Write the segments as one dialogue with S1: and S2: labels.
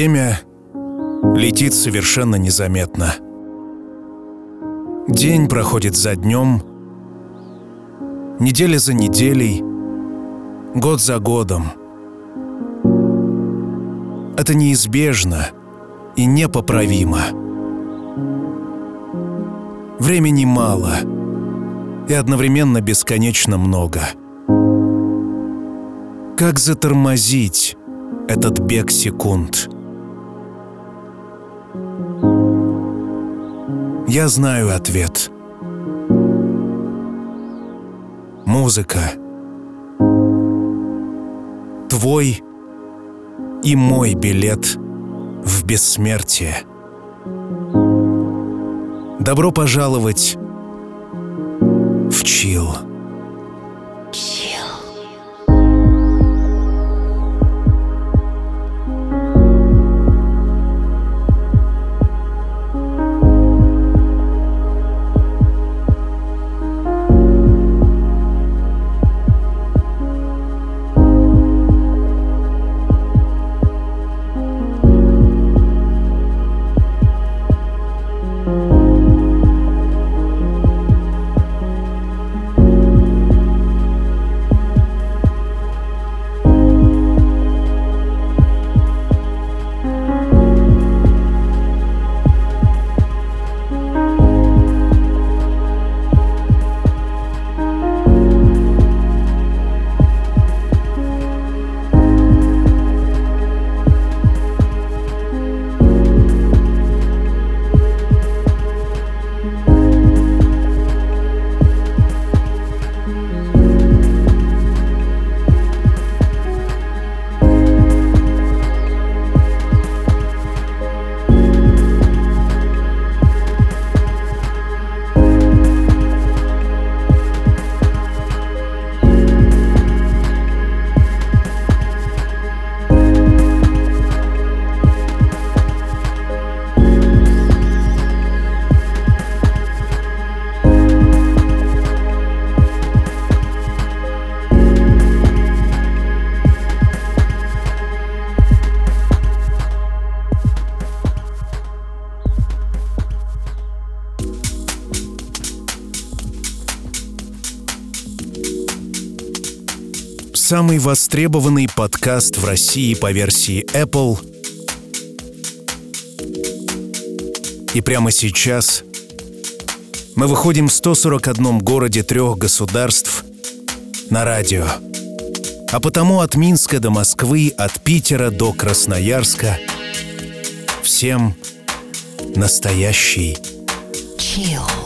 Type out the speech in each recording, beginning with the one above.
S1: Время летит совершенно незаметно. День проходит за днем, неделя за неделей, год за годом. Это неизбежно и непоправимо. Времени мало и одновременно бесконечно много. Как затормозить этот бег секунд? Я знаю ответ. Музыка. Твой и мой билет в бессмертие. Добро пожаловать в Чил. Самый востребованный подкаст в России по версии Apple. И прямо сейчас мы выходим в 141 городе трех государств на радио. А потому от Минска до Москвы, от Питера до Красноярска всем настоящий
S2: Chill.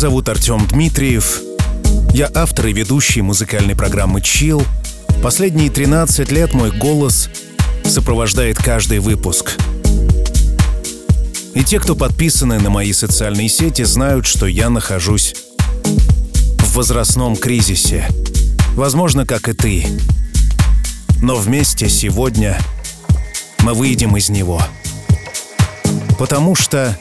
S1: Зовут Артем Дмитриев. Я автор и ведущий музыкальной программы Chill. Последние 13 лет мой голос сопровождает каждый выпуск. И те, кто подписаны на мои социальные сети, знают, что я нахожусь в возрастном кризисе. Возможно, как и ты. Но вместе сегодня мы выйдем из него. Потому что...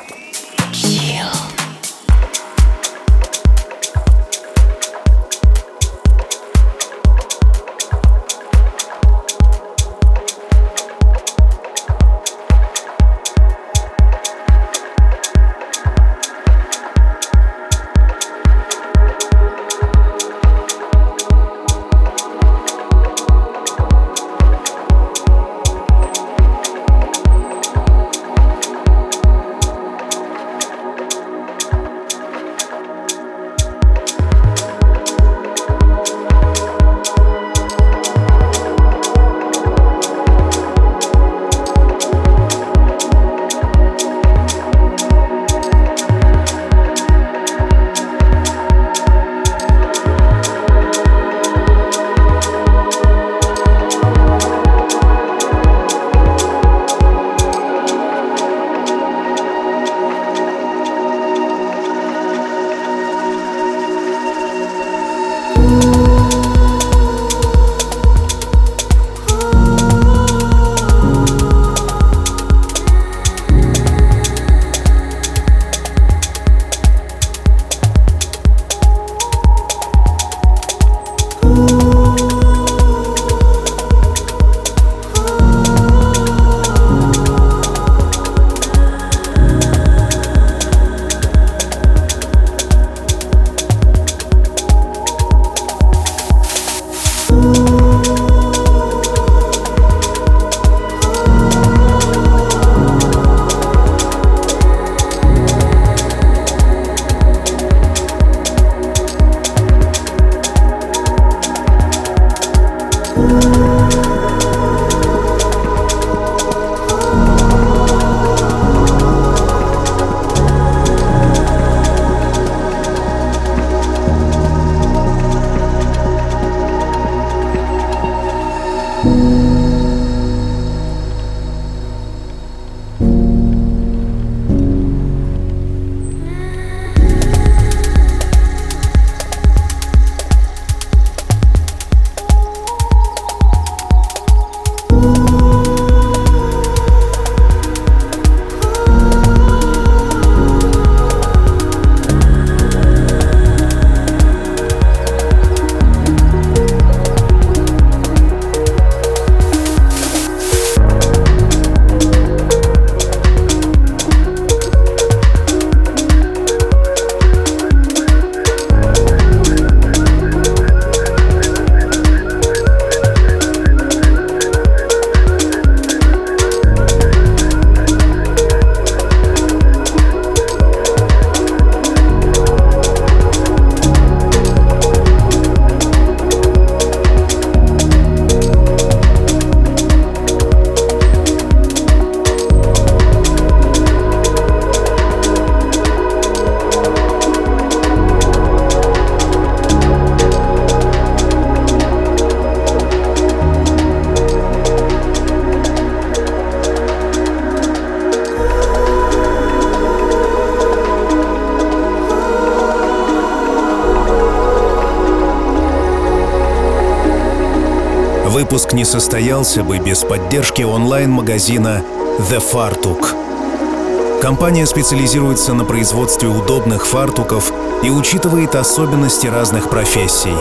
S1: выпуск не состоялся бы без поддержки онлайн-магазина The Fartuk. Компания специализируется на производстве удобных фартуков и учитывает особенности разных профессий.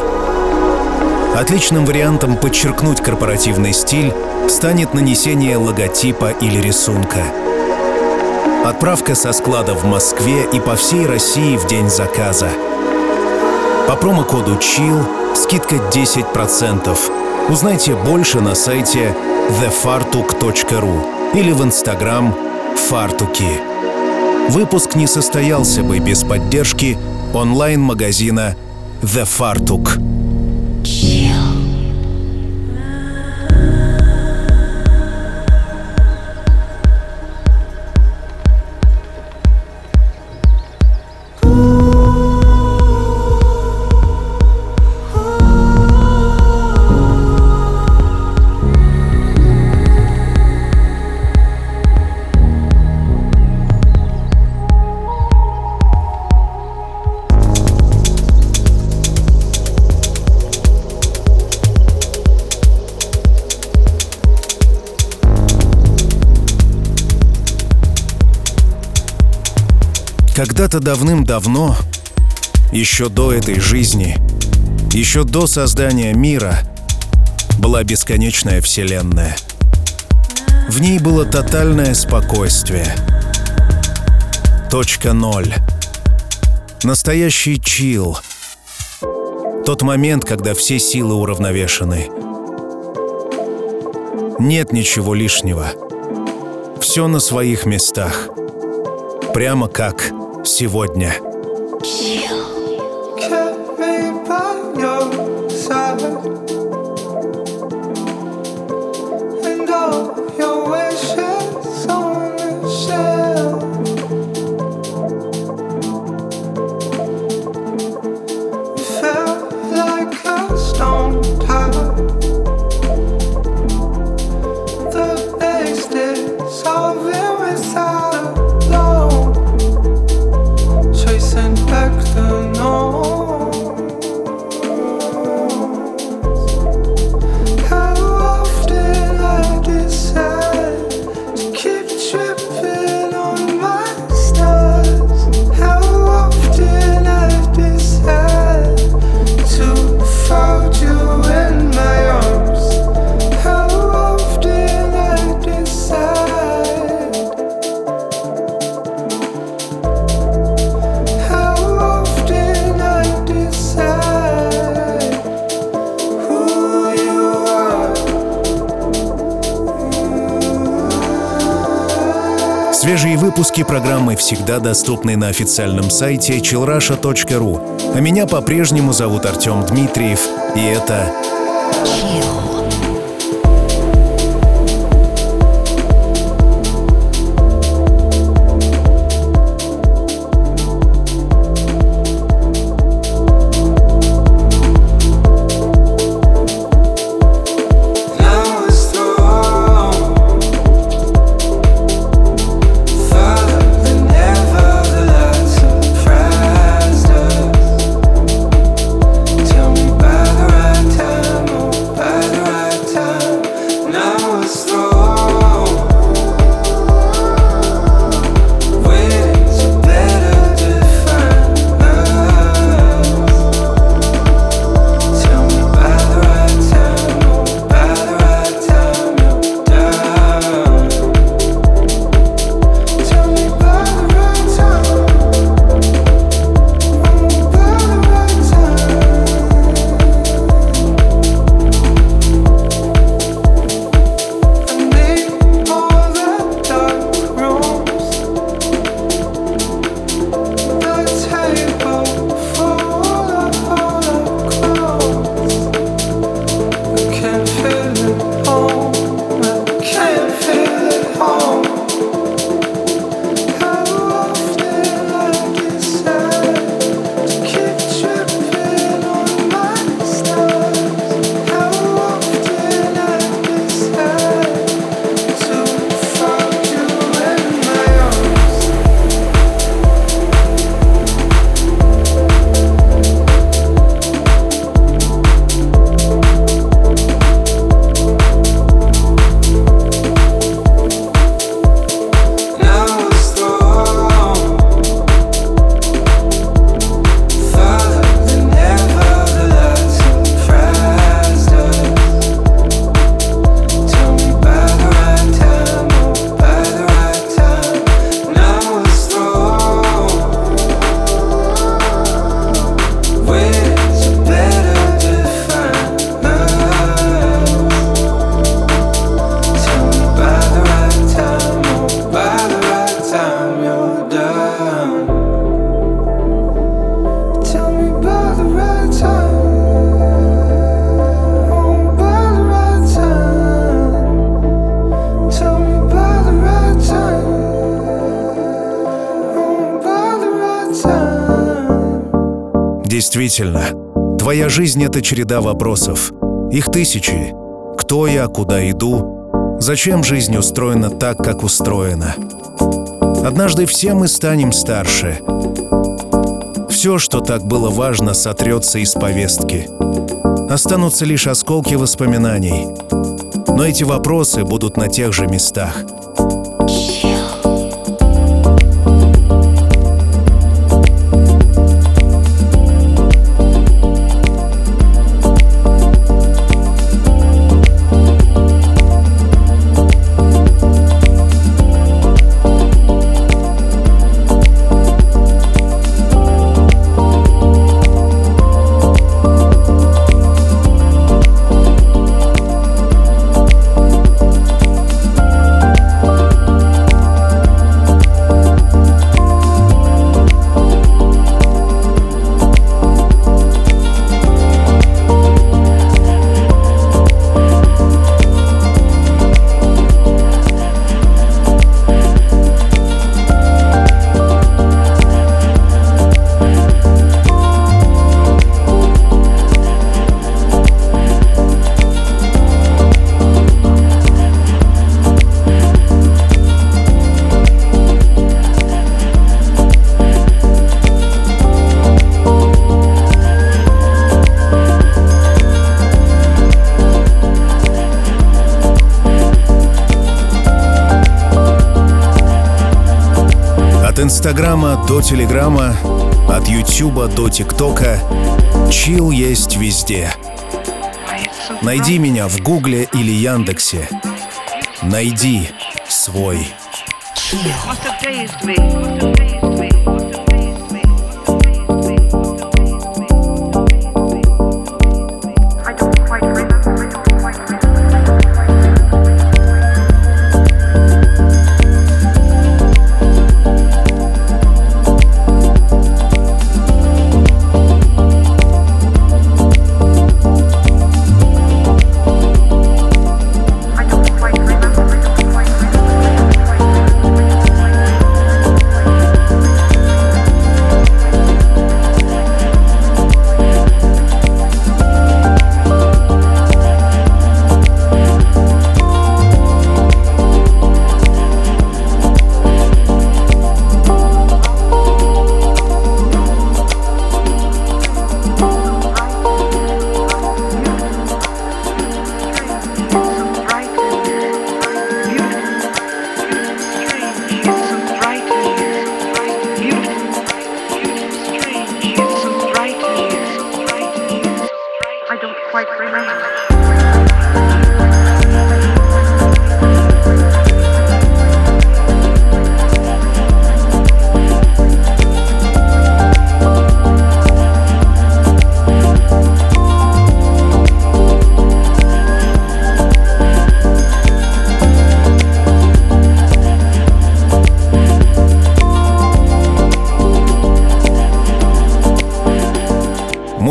S1: Отличным вариантом подчеркнуть корпоративный стиль станет нанесение логотипа или рисунка. Отправка со склада в Москве и по всей России в день заказа. По промокоду CHILL скидка 10%. Узнайте больше на сайте thefartuk.ru или в инстаграм фартуки. Выпуск не состоялся бы без поддержки онлайн-магазина The Fartuk.
S3: Когда-то давным-давно, еще до этой жизни, еще до создания мира, была бесконечная Вселенная. В ней было тотальное спокойствие. Точка ноль. Настоящий чил. Тот момент, когда все силы уравновешены. Нет ничего лишнего. Все на своих местах. Прямо как сегодня. Yeah. всегда доступный на официальном сайте chillrasha.ru. А меня по-прежнему зовут Артем Дмитриев, и это действительно, твоя жизнь — это череда вопросов. Их тысячи. Кто я, куда иду? Зачем жизнь устроена так, как устроена? Однажды все мы станем старше. Все, что так было важно, сотрется из повестки. Останутся лишь осколки воспоминаний. Но эти вопросы будут на тех же местах —
S1: Инстаграма до Телеграма, от Ютуба до ТикТока, чил есть везде. Найди меня в Гугле или Яндексе. Найди свой.
S4: Must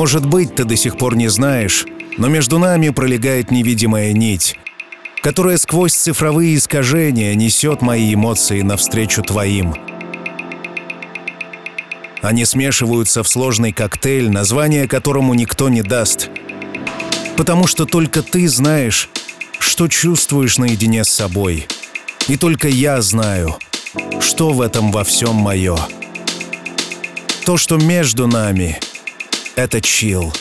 S1: Может быть, ты до сих пор не знаешь, но между нами пролегает невидимая нить, которая сквозь цифровые искажения несет мои эмоции навстречу твоим. Они смешиваются в сложный коктейль, название которому никто не даст. Потому что только ты знаешь, что чувствуешь наедине с собой. И только я знаю, что в этом во всем мое. То, что между нами — это чил.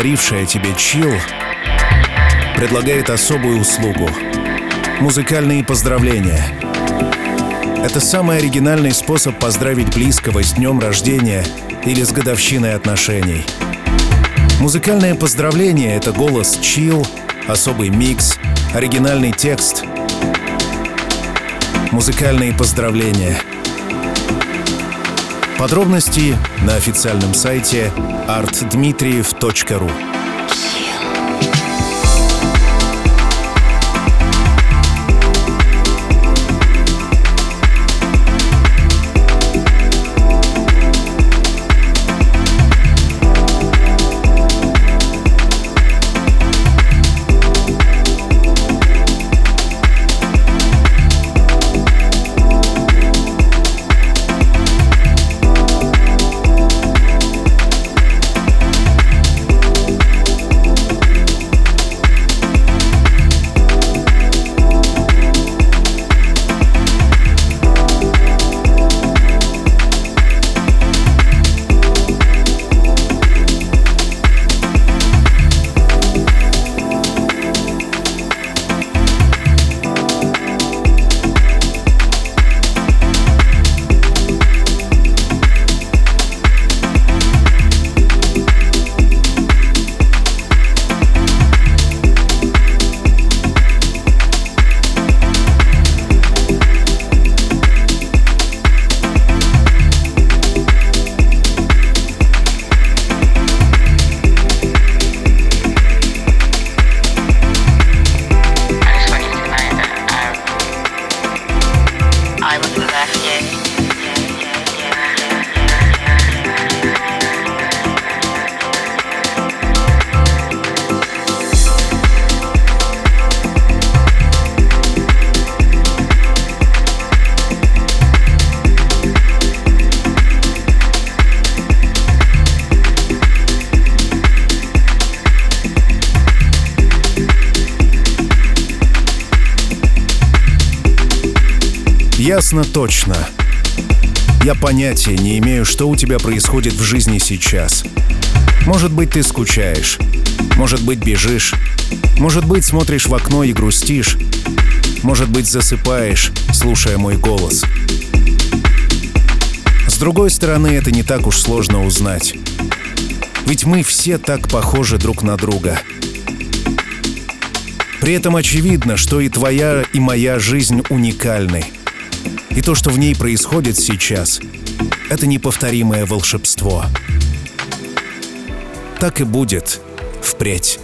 S1: Подарившая тебе чил, предлагает особую услугу — музыкальные поздравления. Это самый оригинальный способ поздравить близкого с днем рождения или с годовщиной отношений. Музыкальное поздравление — это голос чил, особый микс, оригинальный текст. Музыкальные поздравления — Подробности на официальном сайте artdmitriev.ru Ясно точно. Я понятия не имею, что у тебя происходит в жизни сейчас. Может быть, ты скучаешь. Может быть, бежишь. Может быть, смотришь в окно и грустишь. Может быть, засыпаешь, слушая мой голос. С другой стороны, это не так уж сложно узнать. Ведь мы все так похожи друг на друга. При этом очевидно, что и твоя, и моя жизнь уникальны — и то, что в ней происходит сейчас, это неповторимое волшебство. Так и будет впредь.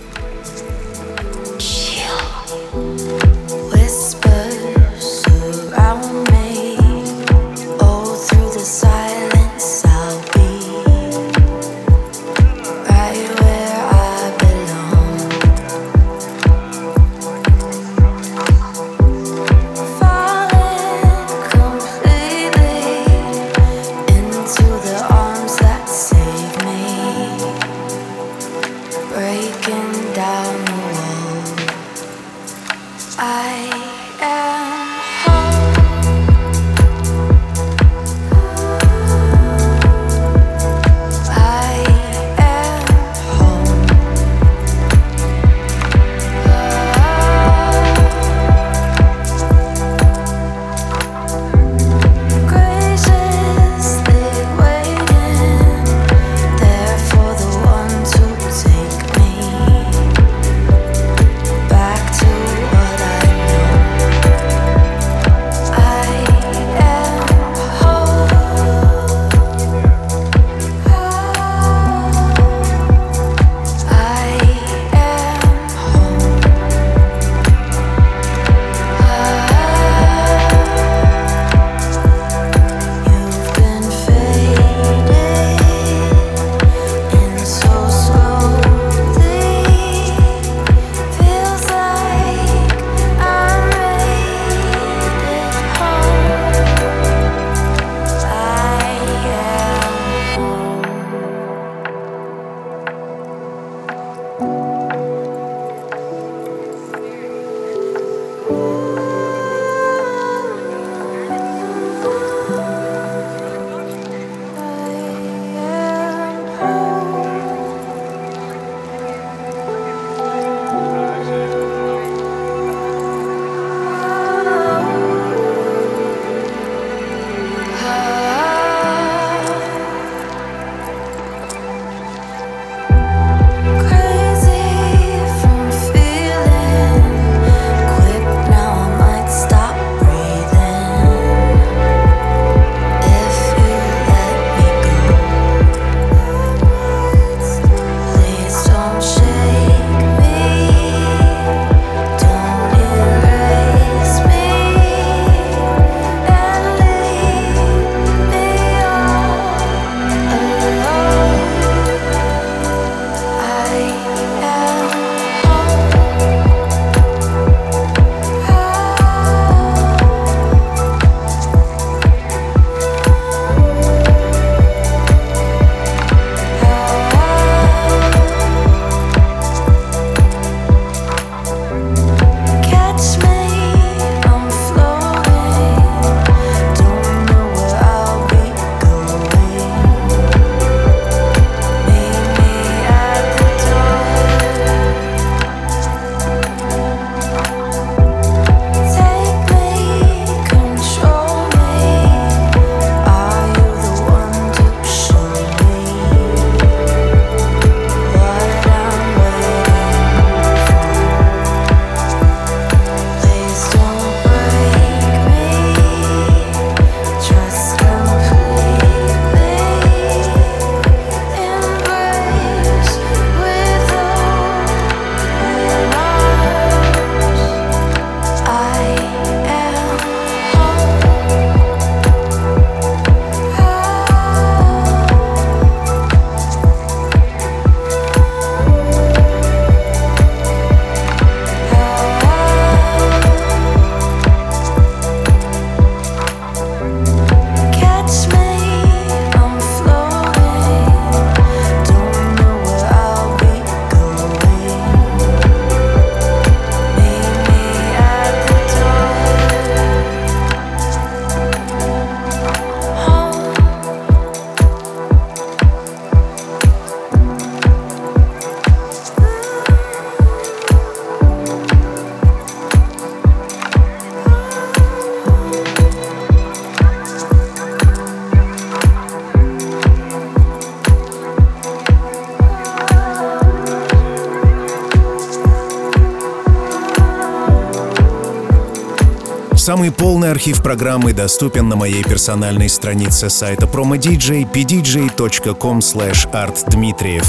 S1: Полный архив программы доступен на моей персональной странице сайта promodj pdj.com artdmitriev.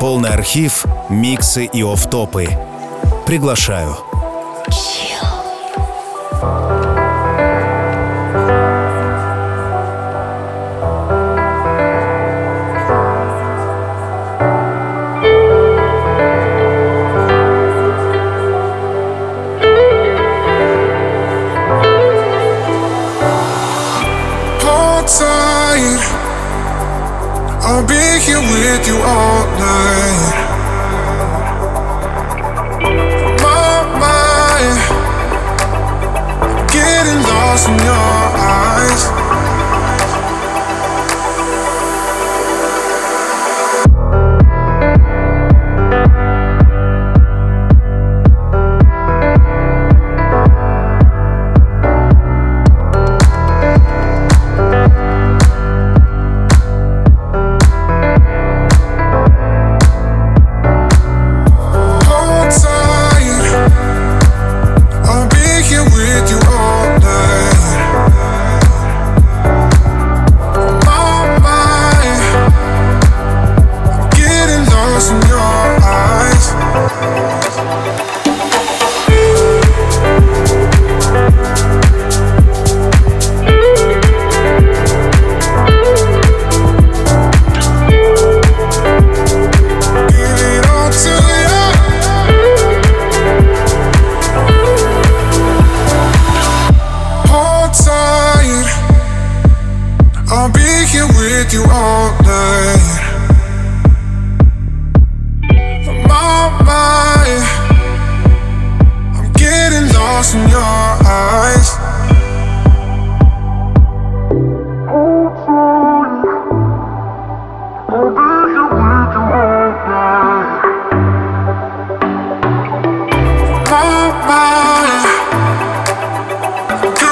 S1: Полный архив, миксы и офтопы. Приглашаю.
S5: with you all night. My mind, getting lost in your.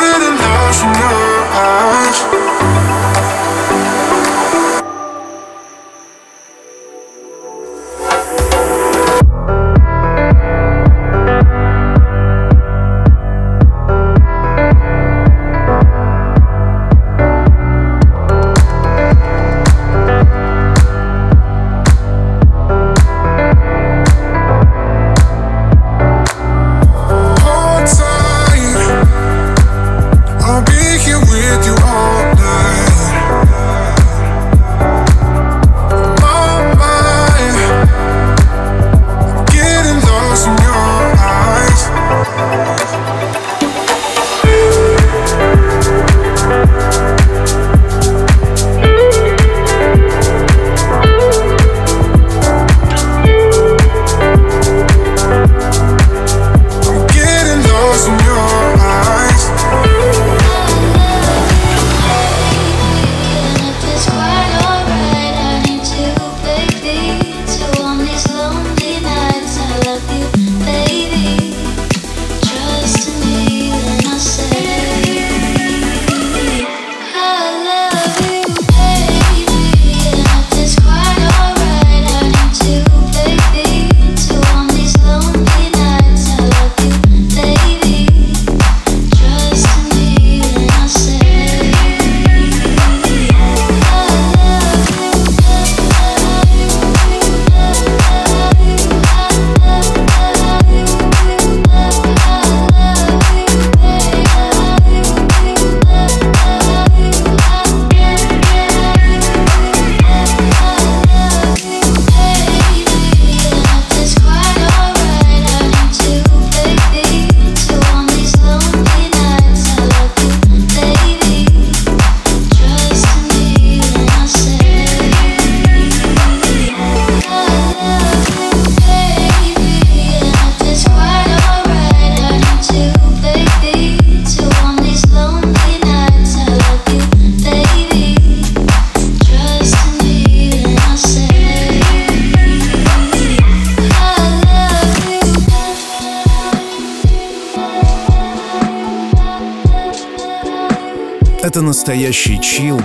S5: It in love from your eyes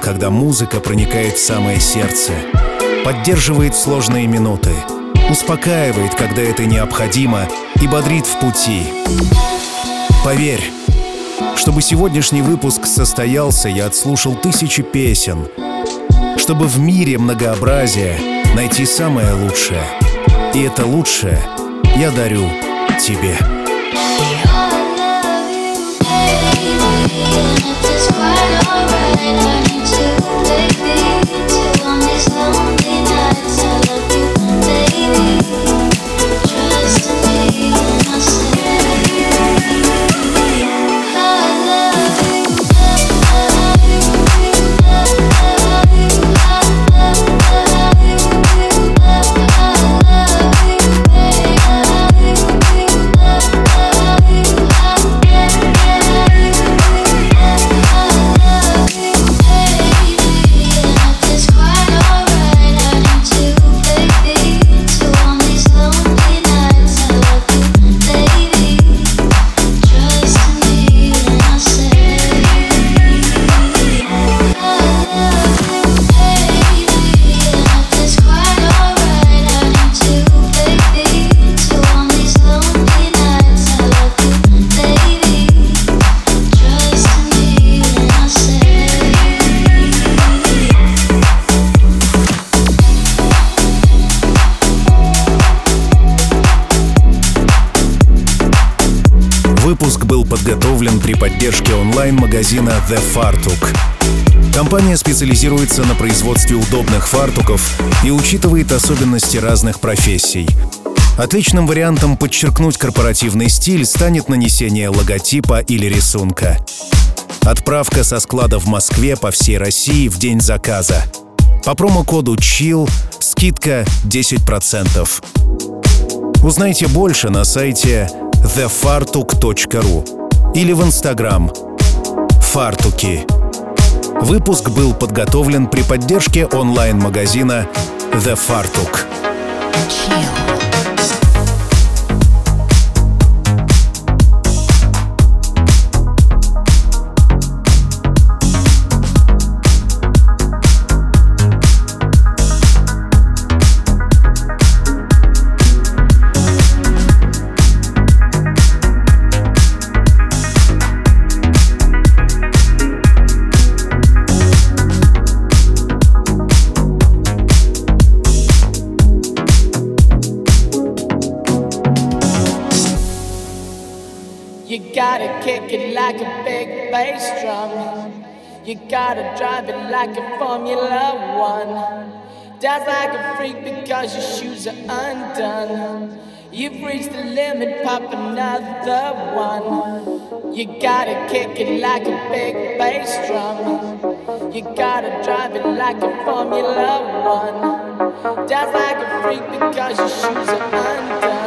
S1: когда музыка проникает в самое сердце, поддерживает сложные минуты, успокаивает, когда это необходимо, и бодрит в пути. Поверь,
S5: чтобы сегодняшний выпуск состоялся, я отслушал тысячи песен, чтобы в мире многообразия найти самое лучшее. И это лучшее я дарю тебе. You're not. При поддержке онлайн-магазина The Fartuk. Компания специализируется на производстве удобных фартуков и учитывает особенности разных профессий. Отличным вариантом подчеркнуть корпоративный стиль станет нанесение логотипа или рисунка. Отправка со склада в Москве по всей России в день заказа. По промокоду CHILL скидка 10%. Узнайте больше на сайте thefartuk.ru или в Инстаграм «Фартуки». Выпуск был подготовлен при поддержке онлайн-магазина The Fartuk.
S2: Chill.
S6: Kick it like a big bass drum. You gotta drive it like a Formula One. Dance like a freak because your shoes are undone. You've reached the limit, pop another one. You gotta kick it like a big bass drum. You gotta drive it like a Formula One. Dance like a freak because your shoes are undone.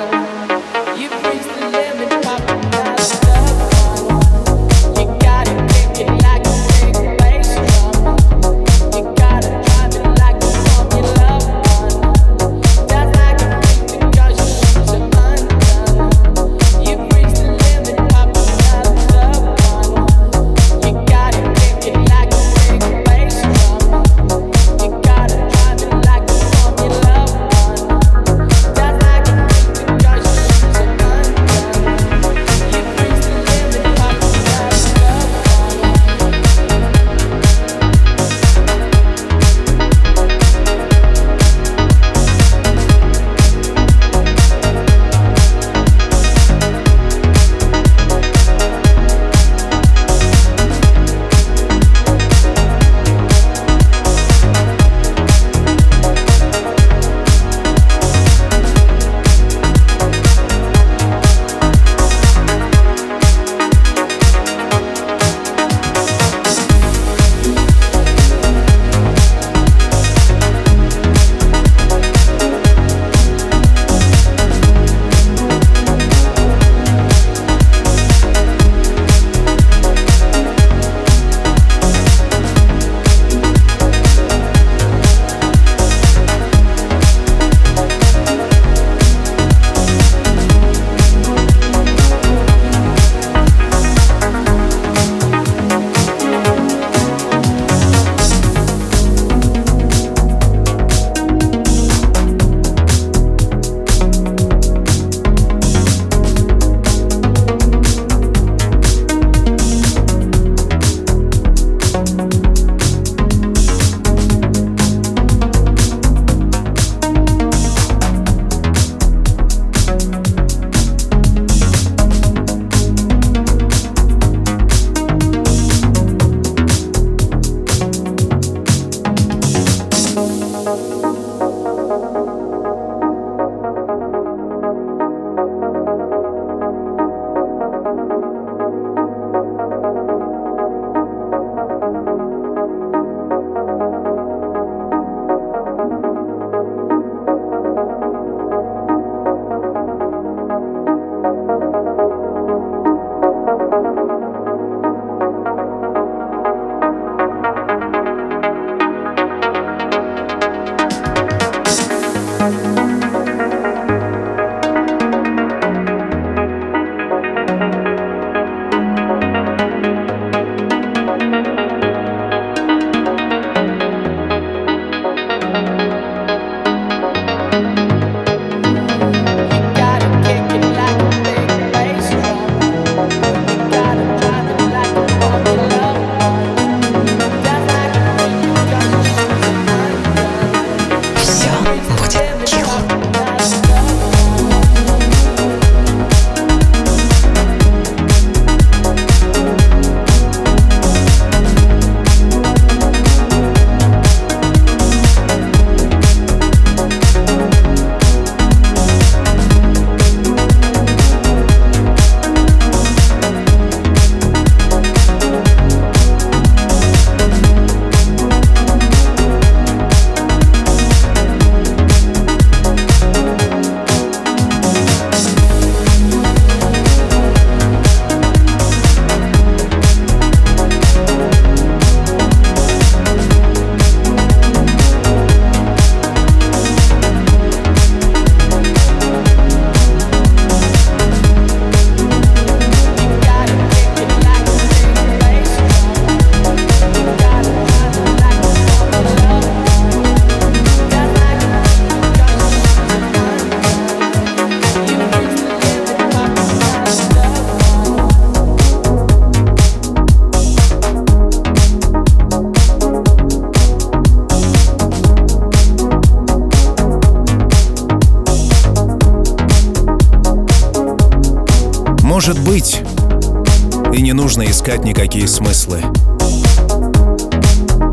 S1: Искать никакие смыслы.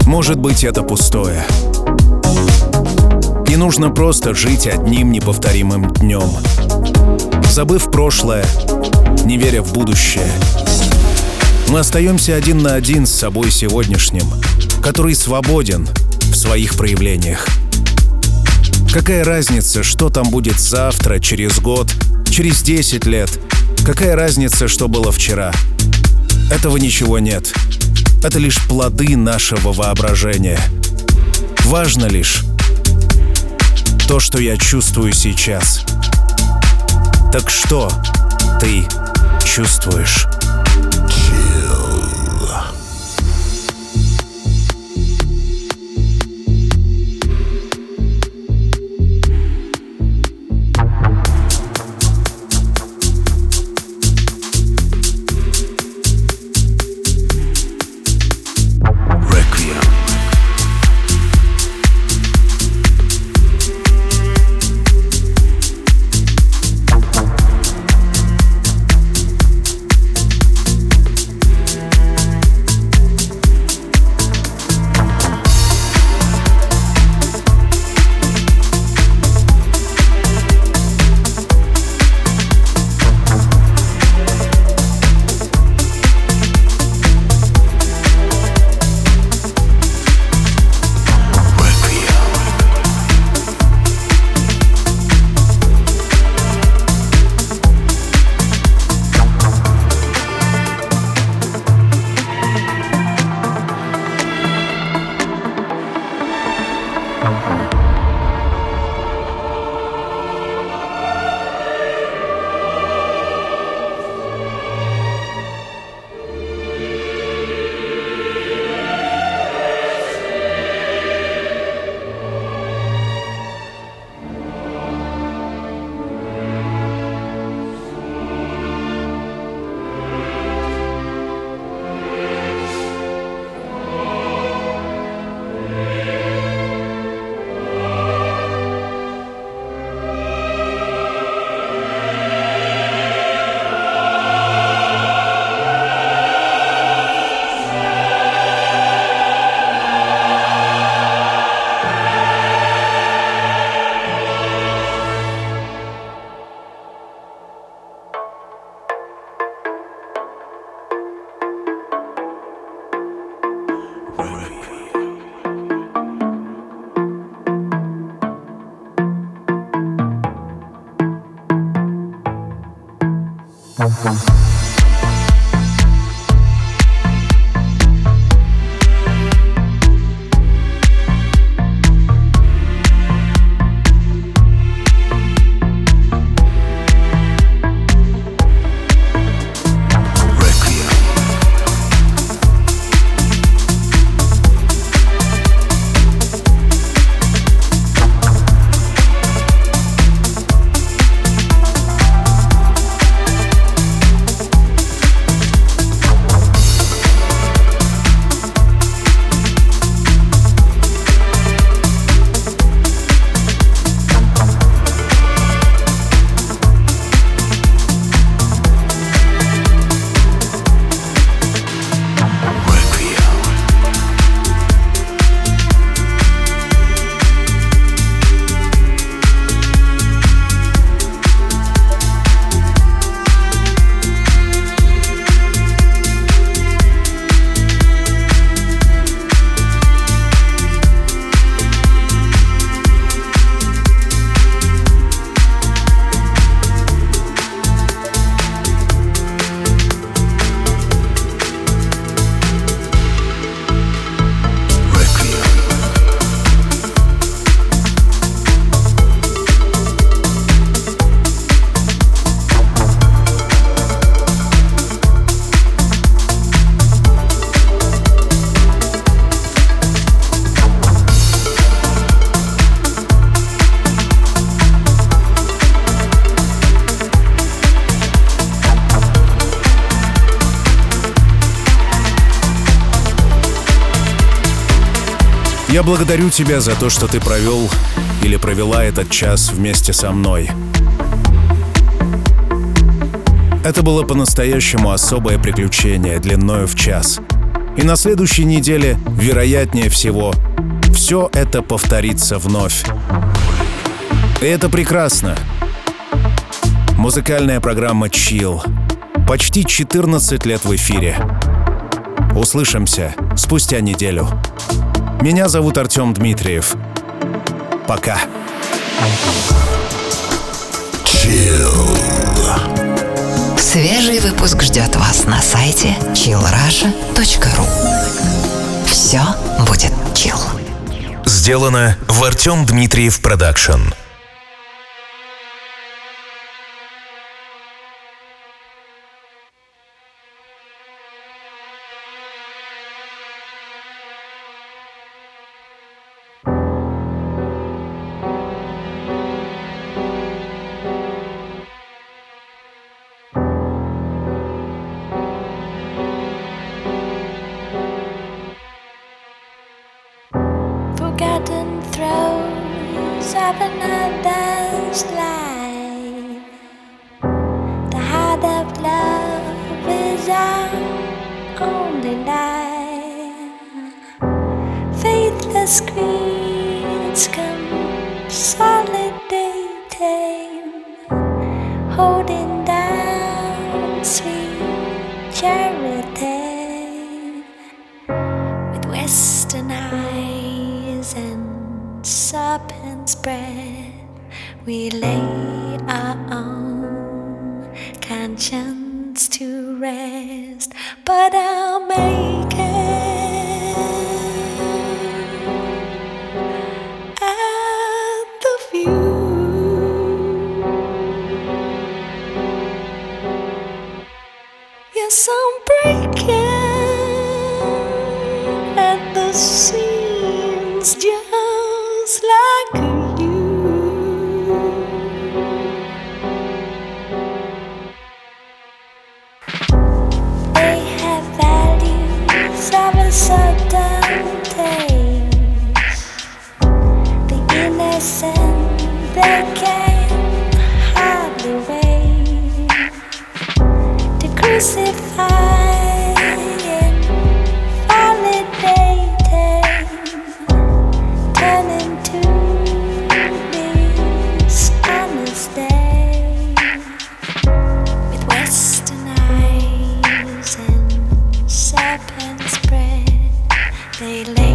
S1: Может быть, это пустое. И нужно просто жить одним неповторимым днем. Забыв прошлое, не веря в будущее. Мы остаемся один на один с собой сегодняшним, который свободен в своих проявлениях. Какая разница, что там будет завтра, через год, через 10 лет? Какая разница, что было вчера? Этого ничего нет. Это лишь плоды нашего воображения. Важно лишь то, что я чувствую сейчас. Так что ты чувствуешь? Благодарю тебя за то, что ты провел или провела этот час вместе со мной. Это было по-настоящему особое приключение длиною в час. И на следующей неделе, вероятнее всего, все это повторится вновь. И это прекрасно. Музыкальная программа Chill. Почти 14 лет в эфире. Услышимся спустя неделю. Меня зовут Артем Дмитриев. Пока.
S2: Свежий выпуск ждет вас на сайте chillrasha.ru Все будет chill.
S1: Сделано в Артем Дмитриев Продакшн.
S7: happen lately.